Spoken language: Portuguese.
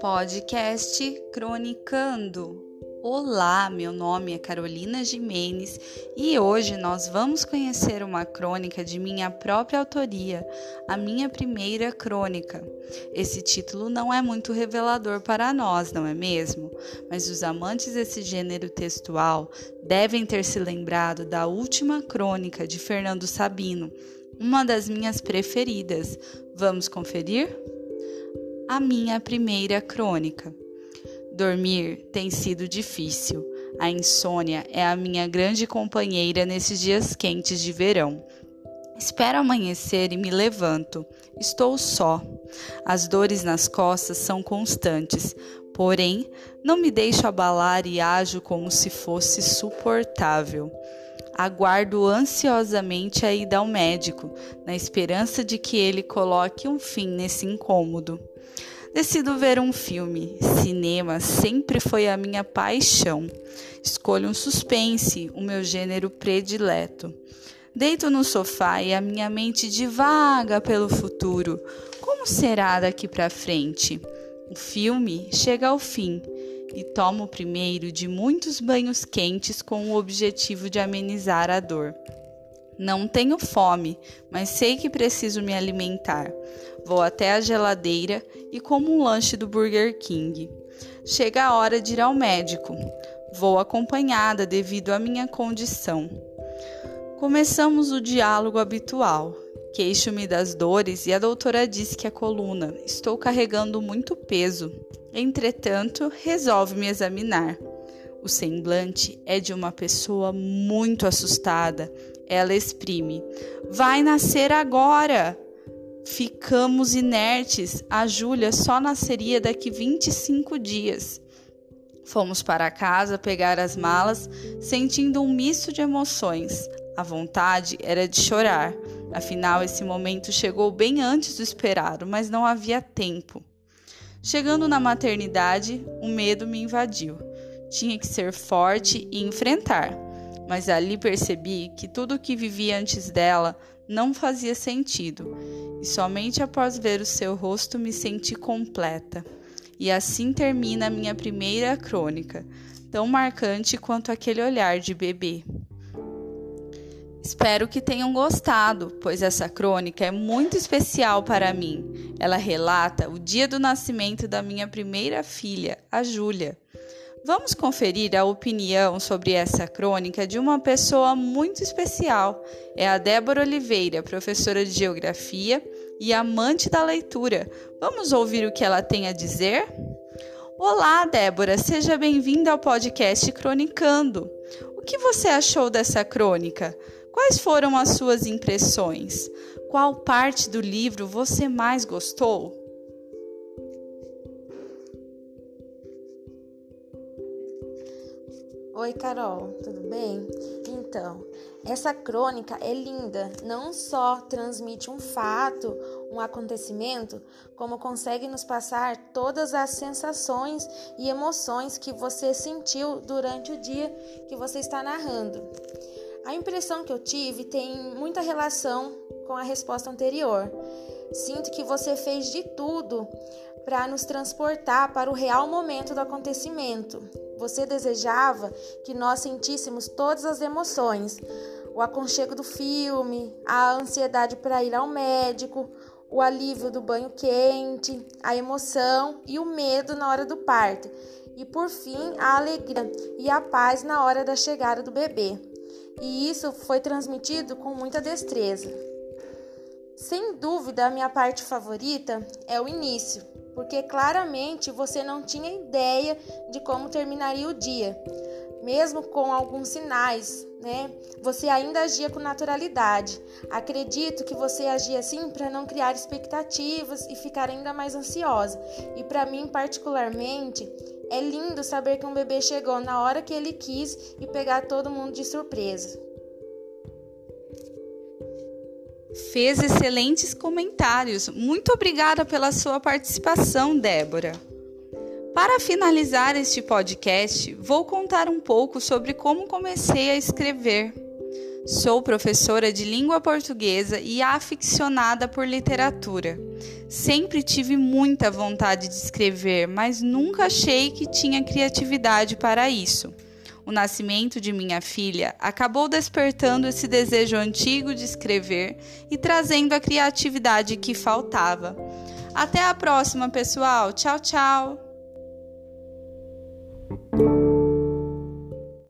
Podcast Cronicando. Olá, meu nome é Carolina Jimenez e hoje nós vamos conhecer uma crônica de minha própria autoria, a minha primeira crônica. Esse título não é muito revelador para nós, não é mesmo? Mas os amantes desse gênero textual devem ter se lembrado da última crônica de Fernando Sabino, uma das minhas preferidas. Vamos conferir? a minha primeira crônica. Dormir tem sido difícil. A insônia é a minha grande companheira nesses dias quentes de verão. Espero amanhecer e me levanto. Estou só. As dores nas costas são constantes, porém, não me deixo abalar e ajo como se fosse suportável. Aguardo ansiosamente a ida ao médico, na esperança de que ele coloque um fim nesse incômodo. Decido ver um filme. Cinema sempre foi a minha paixão. Escolho um suspense, o meu gênero predileto. Deito no sofá e a minha mente divaga pelo futuro. Como será daqui para frente? O filme chega ao fim e tomo o primeiro de muitos banhos quentes com o objetivo de amenizar a dor. Não tenho fome, mas sei que preciso me alimentar. Vou até a geladeira e como um lanche do Burger King. Chega a hora de ir ao médico. Vou acompanhada devido à minha condição. Começamos o diálogo habitual. Queixo-me das dores e a doutora diz que a coluna. Estou carregando muito peso. Entretanto, resolve me examinar. O semblante é de uma pessoa muito assustada ela exprime: Vai nascer agora! Ficamos inertes. A Júlia só nasceria daqui 25 dias. Fomos para casa pegar as malas, sentindo um misto de emoções. A vontade era de chorar. Afinal, esse momento chegou bem antes do esperado, mas não havia tempo. Chegando na maternidade, o medo me invadiu. Tinha que ser forte e enfrentar mas ali percebi que tudo o que vivia antes dela não fazia sentido, e somente após ver o seu rosto me senti completa. E assim termina a minha primeira crônica, tão marcante quanto aquele olhar de bebê. Espero que tenham gostado, pois essa crônica é muito especial para mim. Ela relata o dia do nascimento da minha primeira filha, a Júlia. Vamos conferir a opinião sobre essa crônica de uma pessoa muito especial. É a Débora Oliveira, professora de Geografia e amante da leitura. Vamos ouvir o que ela tem a dizer? Olá, Débora, seja bem-vinda ao podcast Cronicando. O que você achou dessa crônica? Quais foram as suas impressões? Qual parte do livro você mais gostou? Oi, Carol, tudo bem? Então, essa crônica é linda, não só transmite um fato, um acontecimento, como consegue nos passar todas as sensações e emoções que você sentiu durante o dia que você está narrando. A impressão que eu tive tem muita relação com a resposta anterior. Sinto que você fez de tudo para nos transportar para o real momento do acontecimento você desejava que nós sentíssemos todas as emoções: o aconchego do filme, a ansiedade para ir ao médico, o alívio do banho quente, a emoção e o medo na hora do parto, e por fim a alegria e a paz na hora da chegada do bebê. E isso foi transmitido com muita destreza. Sem dúvida, a minha parte favorita é o início, porque claramente você não tinha ideia de como terminaria o dia. Mesmo com alguns sinais, né? Você ainda agia com naturalidade. Acredito que você agia assim para não criar expectativas e ficar ainda mais ansiosa. E para mim, particularmente, é lindo saber que um bebê chegou na hora que ele quis e pegar todo mundo de surpresa. fez excelentes comentários. Muito obrigada pela sua participação, Débora. Para finalizar este podcast, vou contar um pouco sobre como comecei a escrever. Sou professora de língua portuguesa e aficionada por literatura. Sempre tive muita vontade de escrever, mas nunca achei que tinha criatividade para isso. O nascimento de minha filha acabou despertando esse desejo antigo de escrever e trazendo a criatividade que faltava. Até a próxima, pessoal. Tchau, tchau. Thank you.